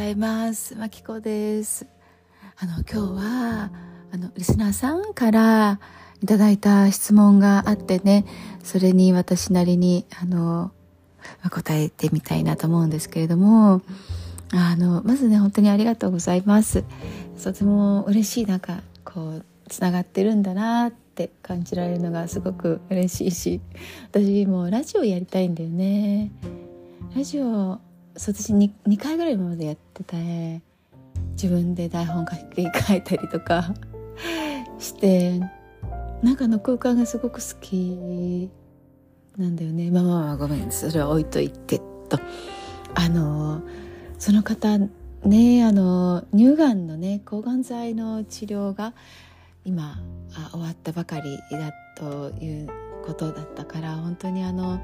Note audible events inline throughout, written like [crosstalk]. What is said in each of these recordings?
ざいます。まきこです。あの今日はあのリスナーさんからいただいた質問があってねそれに私なりにあの答えてみたいなと思うんですけれどもあのまずね本当にありがとうございます。とても嬉しいなんかこうつながってるんだなって感じられるのがすごく嬉しいし私もラジオやりたいんだよね。ラジオ私 2, 2回ぐらい今までやってて自分で台本書き換えたりとか [laughs] してなんかの空間がすごく好きなんだよね。まあまあごめんそれは置いといて。と。あのその方ねあの乳がんのね抗がん剤の治療が今あ終わったばかりだということだったから本当にあの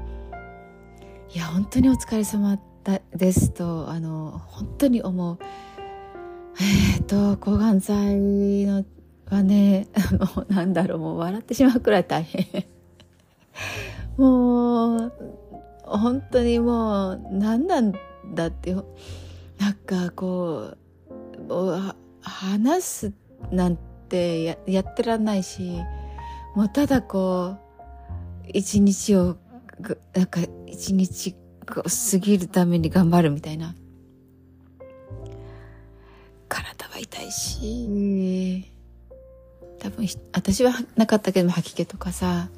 いや本当にお疲れ様ですとあの本当に思う。えっ、ー、と抗がん剤のはね [laughs] もうなんだろうもう笑ってしまうくらい大変もう本当にもう何なんだってなんかこう話すなんてややってらんないしもうただこう一日をなんか一日過ぎるために頑張るみたいな。体は痛いし。多分私はなかったけど吐き気とかさ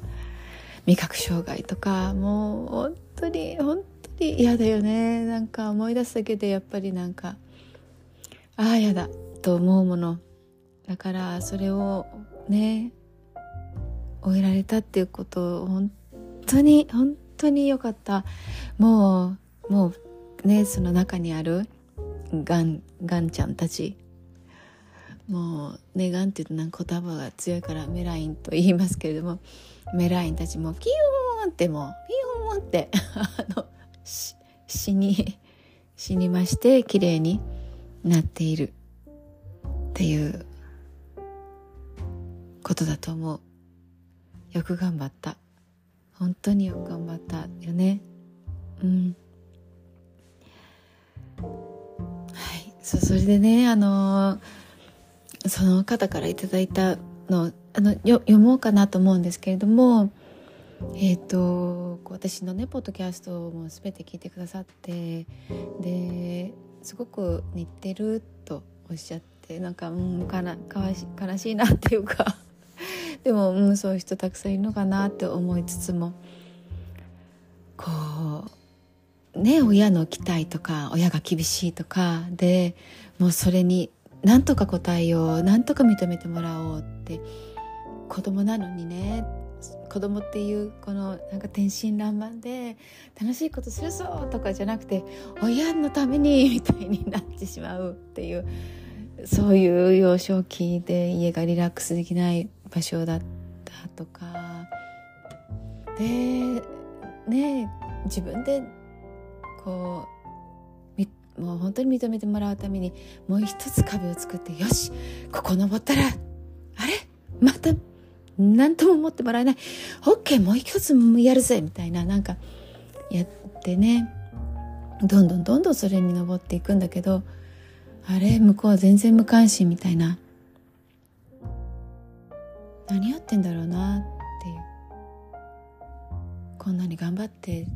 味覚障害とかもう本当に本当に嫌だよね。なんか思い出すだけでやっぱりなんかああ嫌だと思うもの。だからそれをね終えられたっていうことを本当に本当に良かった。もうもうねその中にあるがんがんちゃんたち。もうねがんって言うとなんか言葉が強いからメラインと言いますけれどもメラインたちもピヨーンってもうピヨーンって [laughs] あの死に死にまして綺麗になっている。っていうことだと思う。よく頑張った。本当によく頑張ったよね。うん。はい。そそれでねあのその方からいただいたのあのよ読もうかなと思うんですけれどもえーと、私のねポッドキャストも全て聞いてくださってですごく似てるとおっしゃってなんかうんかなかわし悲しいなっていうか。でも、うん、そういう人たくさんいるのかなって思いつつもこうね親の期待とか親が厳しいとかでもうそれに何とか答えよう何とか認めてもらおうって子供なのにね子供っていうこのなんか天真爛漫で楽しいことするぞとかじゃなくて親のために [laughs] みたいになってしまうっていうそういう幼少期で家がリラックスできない場所だったとか。でね自分でこうもう本当に認めてもらうためにもう一つ壁を作ってよしここ登ったらあれ？また何とも思ってもらえない。OK もう一つやるぜみたいななんかやってね。どんどんどんどんそれに登っていくんだけどあれ？向こうは全然無関心みたいな。何やってんだろうなっていう。こんなに頑張ってっ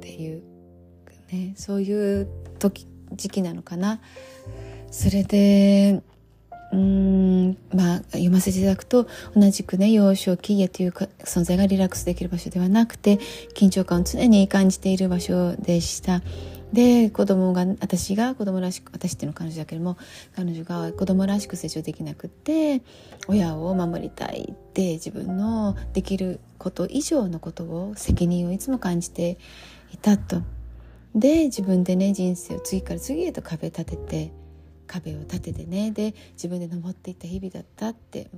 ていうねそういう時時期なのかな。それでうんまあ読ませていただくと同じくね幼少期家というか存在がリラックスできる場所ではなくて緊張感を常に感じている場所でした。で子供が私が子供らしく私っていうのは彼女だけども彼女が子供らしく成長できなくって親を守りたいって自分のできること以上のことを責任をいつも感じていたと。で自分でね人生を次から次へと壁立てて壁を立ててねで自分で登っていった日々だったって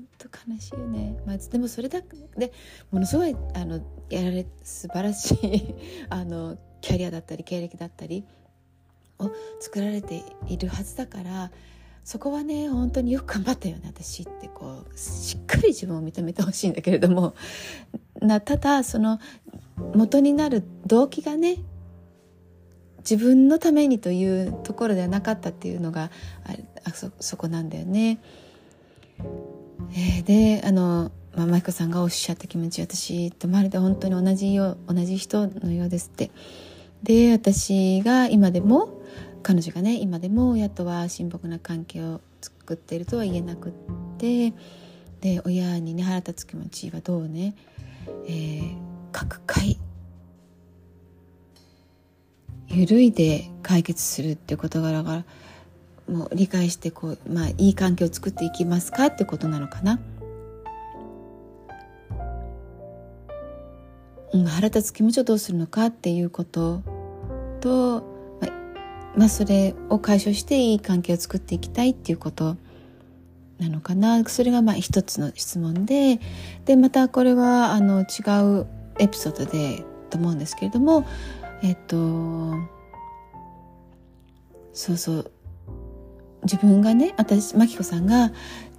本当悲しいよね、まあ、でもそれだでものすごいあのやられ素晴らしい [laughs] あのキャリアだったり経歴だったりを作られているはずだからそこはね本当によく頑張ったよね私ってこうしっかり自分を認めてほしいんだけれどもなただその元になる動機がね自分のためにというところではなかったっていうのがあそそこなんだよね。えー、であの、まあ、舞子さんがおっしゃった気持ち私とまるで本当に同じよう同じ人のようですって。で私が今でも彼女がね今でも親とは親睦な関係を作っているとは言えなくってで親にね腹立つ気持ちはどうね、えー、各回揺るいで解決するっていう事柄がもう理解してこう、まあ、いい関係を作っていきますかってことなのかな。うん、腹立つ気持ちをどうするのかっていうことと、まあ、まあ、それを解消していい関係を作っていきたいっていうことなのかなそれがまあ一つの質問ででまたこれはあの違うエピソードでと思うんですけれどもえっとそうそう自分がね私真紀子さんが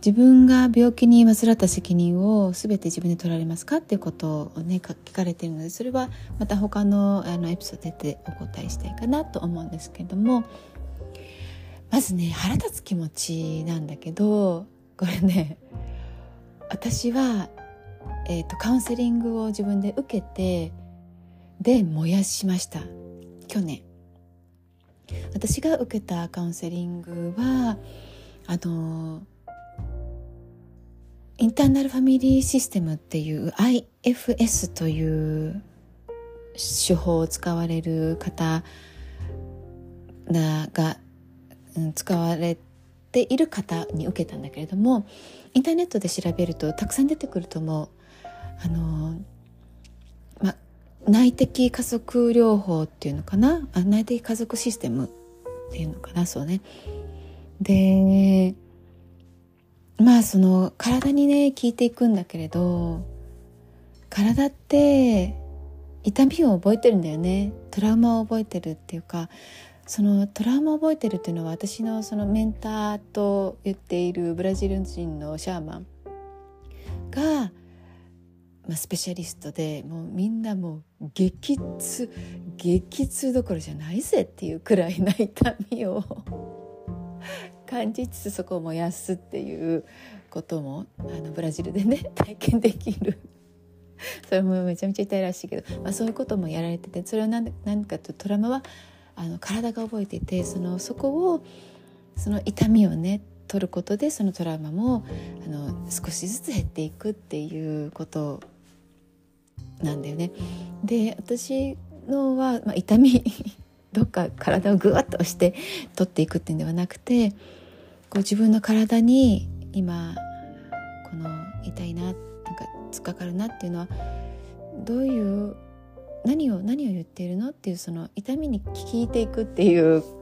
自分が病気に患った責任を全て自分で取られますかっていうことをね聞かれているのでそれはまた他のあのエピソードでお答えしたいかなと思うんですけれどもまずね腹立つ気持ちなんだけどこれね私は、えーとカウンセリングを自分で受けてで燃やしました。去年。私が受けたカウンセリングはあのインターナルファミリーシステムっていう IFS という手法を使われる方が、うん、使われている方に受けたんだけれどもインターネットで調べるとたくさん出てくると思う。あの内的家族療法っていうのかな？あ内的家族システムっていうのかな？そうね。でまあその体にね効いていくんだけれど体って痛みを覚えてるんだよね。トラウマを覚えてるっていうかそのトラウマを覚えてるっていうのは私のそのメンターと言っているブラジル人のシャーマンがまあ、スペシャリストでもうみんなもう激痛激痛どころじゃないぜっていうくらいな痛みを [laughs] 感じつつそこを燃やすっていうこともあのブラジルでね [laughs] 体験できる。[laughs] それもめちゃめちゃ痛いらしいけど、まあ、そういうこともやられててそれは何何かというとトラウマはあの体が覚えていてそのそこをその痛みをね取ることでそのトラウマもあの少しずつ減っていくっていうことなんだよね。で私のは、まあ、痛み [laughs] どっか体をぐわっと押して取っていくっていうんではなくてこう自分の体に今この痛いななんか突っかかるなっていうのはどういう何を何を言っているのっていうその痛みに聞いていくっていう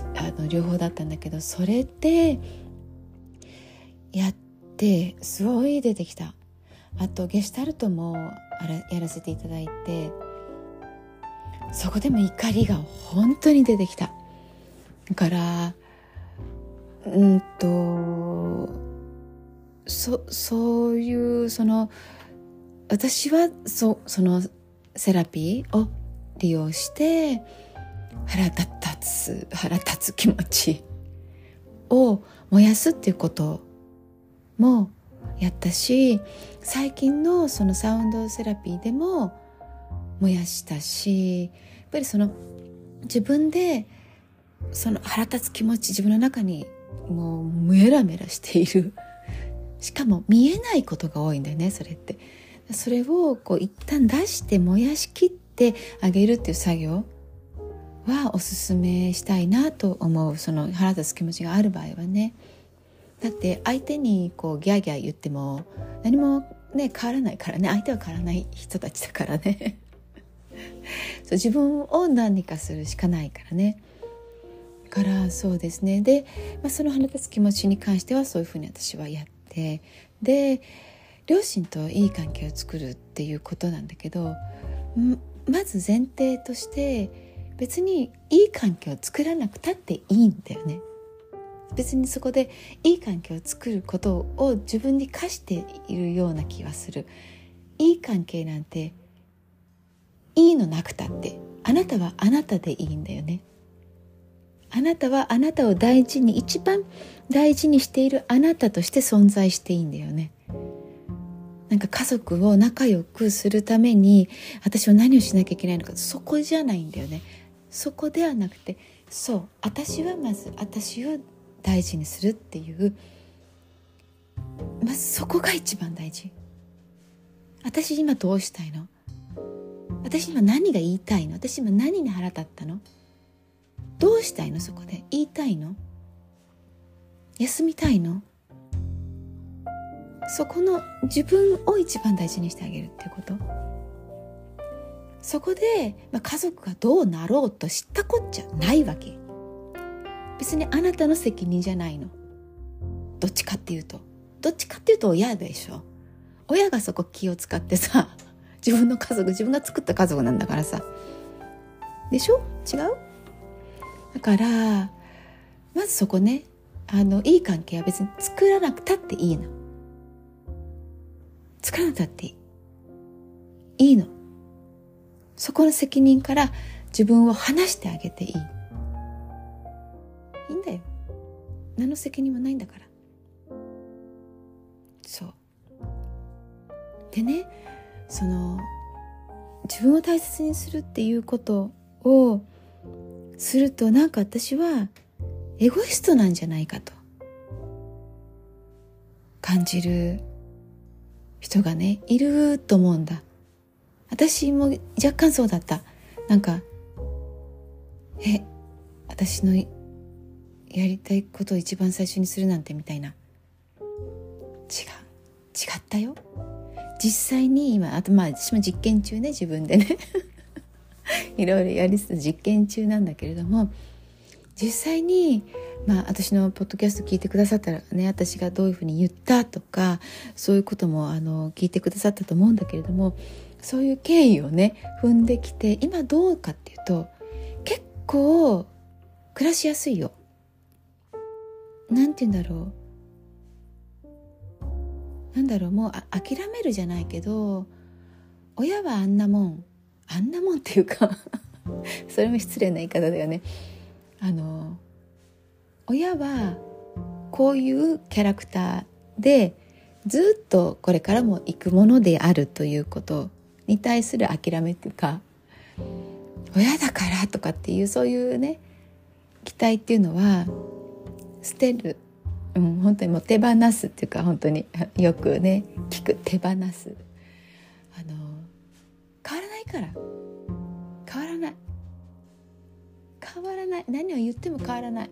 あの両方だったんだけどそれでやってすごい出てきた。あとゲシュタルトもやらせていただいてそこでも怒りが本当に出てきた。だからうんとそそういうその私はそそのセラピーを利用して腹立つ腹立つ気持ちを燃やすっていうこともやったし最近のそのサウンドセラピーでも燃やしたしやっぱりその自分でその腹立つ気持ち自分の中にもうメラメラしている。しかも見えないことが多いんだよねそれって。それをこう一旦出して燃やしきってあげるっていう作業。はおすすめしたいなと思うその腹立つ気持ちがある場合はね。だって相手にこうギャーギャー言っても何もね変わらないからね。相手は変わらない人たちだからね。[laughs] そう自分を何かするしかないからね。からそうですね。で、まあ、その腹立つ気持ちに関してはそういうふうに私はやって。で両親といい関係を作るっていうことなんだけどまず前提として別にいい関係を作らなくたっていいんだよね。別にそこでいい環境を作ることを自分に課しているような気はする。いい関係なんていいのなくたってあなたはあなたでいいんだよね。あなたはあなたを大事に一番大事にしているあなたとして存在していいんだよね。なんか家族を仲良くするために私は何をしなきゃいけないのかそこじゃないんだよね。そこではなくてそう私はまず私を大事にするっていうまずそこが一番大事。私今どうしたいの？私今何が言いたいの？私今何に腹立ったの？どうしたいの？そこで。言いたいの？休みたいの？そこの自分を一番大事にしてあげるっていうこと。そこで、まあ、家族がどうなろうと知ったこっちゃないわけ。別にあなたの責任じゃないの。どっちかっていうと。どっちかっていうと親でしょ。親がそこ気を使ってさ [laughs] 自分の家族自分が作った家族なんだからさ。でしょ？違う？だからまずそこねあのいい関係は別に作らなくたっていいの。作らなくたっていい。いいの。そこの責任から自分を離してあげていい。いいんだよ。何の責任もないんだから。そう。でねその自分を大切にするっていうことをするとなんか私はエゴイストなんじゃないかと。感じる人がねいると思うんだ。私も若干そうだった。なんかえ私のやりたいことを一番最初にするなんてみたいな。違う。違ったよ。実際に今あとまあ私も実験中ね自分でね。[laughs] いろいろやりつつ実験中なんだけれども実際にまあ私のポッドキャスト聞いてくださったらね私がどういうふうに言ったとかそういうこともあの聞いてくださったと思うんだけれどもそういう経緯をね踏んできて今どうかっていうと結構暮らしやすいよ。なんて言うんだろう。なんだろうもうあ諦めるじゃないけど親はあんなもんあんなもんっていうか [laughs] それも失礼な言い方だよね。あの親はこういうキャラクターでずっとこれからも行くものであるということ。に対する諦めっていうか親だからとかっていうそういうね期待っていうのは捨てる。うん、本当にもう手放すっていうか本当に [laughs] よくね聞く。手放す。あの変わらないから。変わらない。変わらない。何を言っても変わらない。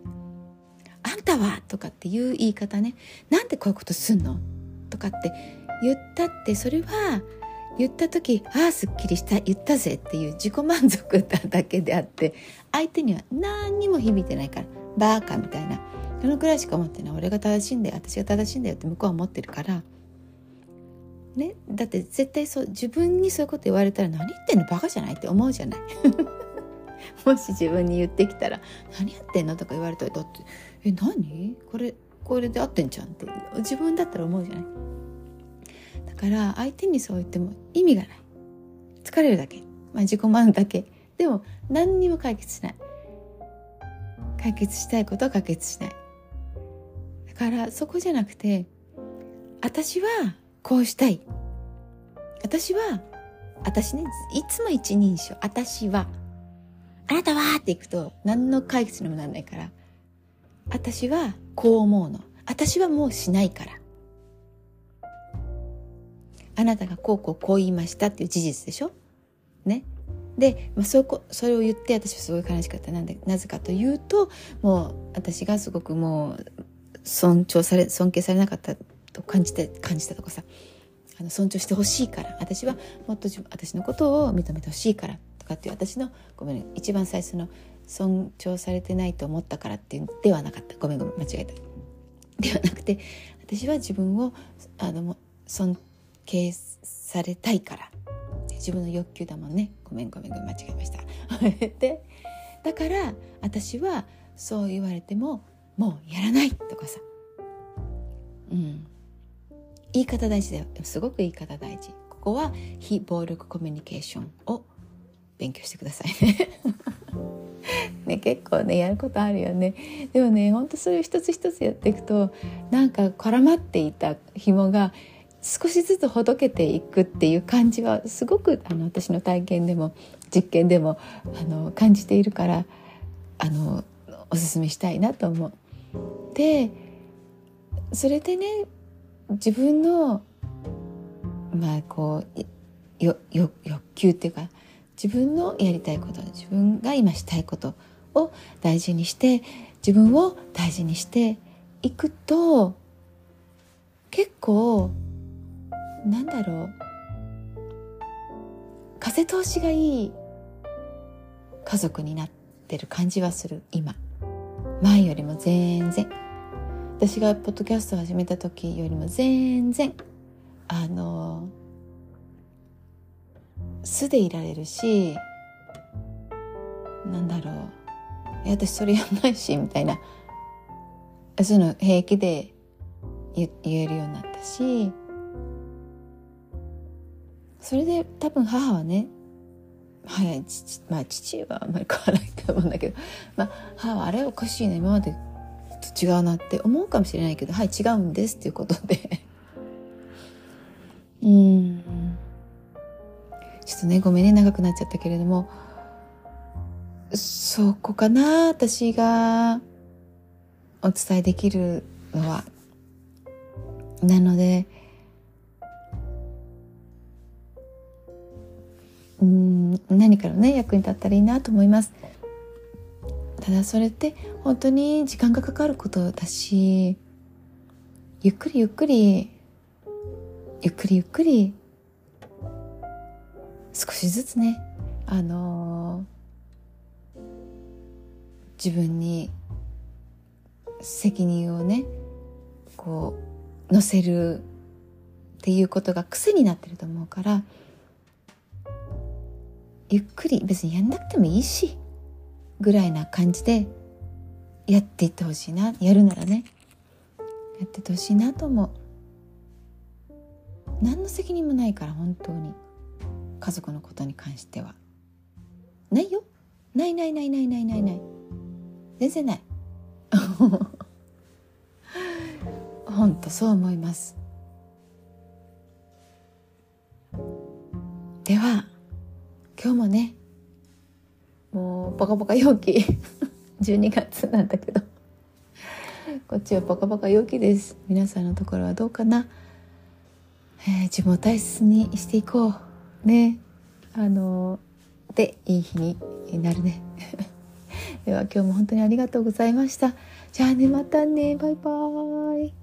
あんたはとかっていう言い方ね。なんでこういうことすんのとかって言ったってそれは言った時ああすっきりした言ったぜっていう自己満足だけであって相手には何にも響いてないからバーカみたいなそのくらいしか思ってない。俺が正しいんだよ私が正しいんだよって向こうは思ってるからねだって絶対そう自分にそういうこと言われたら何言ってんのバカじゃないって思うじゃない。[laughs] もし自分に言ってきたら「何やってんの?」とか言われたら「だってえ何？これこれで合ってんじゃん」って自分だったら思うじゃない。だから相手にそう言っても意味がない。疲れるだけ、まあ、自己満だけ。でも何にも解決しない。解決したいことは解決しない。だからそこじゃなくて私はこうしたい。私は私ね。いつも一人称。私は。あなたはっていくと何の解決にもならないから。私はこう思うの。私はもうしないから。あなたがこうこうこう言いましたっていう事実でしょ？ね？で、まあ、そこそれを言って私はすごい悲しかった。なんでなぜかというともう私がすごくもう尊重され尊敬されなかったと感じて感じたとかさあの尊重してほしいから。私はもっと私のことを認めてほしいからとかっていう私のごめん一番最初の尊重されてないと思ったからっていうではなかった。ごめんごめん間違えた。ではなくて私は自分をあの尊敬されたいから。自分の欲求だもんね。ごめんごめんごめん間違えました。[laughs] でだから私はそう言われてももうやらないとかさ。うん。言い方大事だよ。すごく言い方大事。ここは非暴力コミュニケーションを勉強してくださいね。[laughs] ね結構ねやることあるよね。でもねほんとそれを一つ一つやっていくとなんか絡まっていた紐が少しずつほどけていくっていう感じはすごくあの私の体験でも実験でもあの感じているからあのおすすめしたいなと思う。でそれでね自分のまあこうよよ欲求っていうか自分のやりたいこと自分が今したいことを大事にして自分を大事にしていくと結構なんだろう。風通しがいい家族になってる感じはする今。前よりも全然。私がポッドキャストを始めた時よりも全然あの素でいられるしなんだろう。え私それやんないしみたいな。そういうの平気で言えるようになったし。それで多分母はねはい父まあ父はあんまり変わらないと思うんだけど、まあ、母はあれおかしいな今までと違うなって思うかもしれないけどはい違うんですっていうことで。うん。ちょっとねごめんね長くなっちゃったけれどもそこかな私がお伝えできるのは。なのでうん何かのね役に立ったらいいなと思います。ただそれって本当に時間がかかることだしゆっくりゆっくりゆっくりゆっくり少しずつねあのー、自分に責任をねこう乗せるっていうことが癖になってると思うからゆっくり別にやんなくてもいいしぐらいな感じでやっていってほしいな。やるならね。やっててほしいなと思う。何の責任もないから本当に。家族のことに関しては。ないよ。ないないないないないないない。全然ない。[laughs] 本当そう思います。では今日もねもうポカポカ陽気。[laughs] 12月なんだけど。こっちはポカポカ陽気です。皆さんのところはどうかな、えー、自分を大切にしていこう。ね。あのでいい日になるね。[laughs] では今日も本当にありがとうございました。じゃあねまたね。バイバーイ。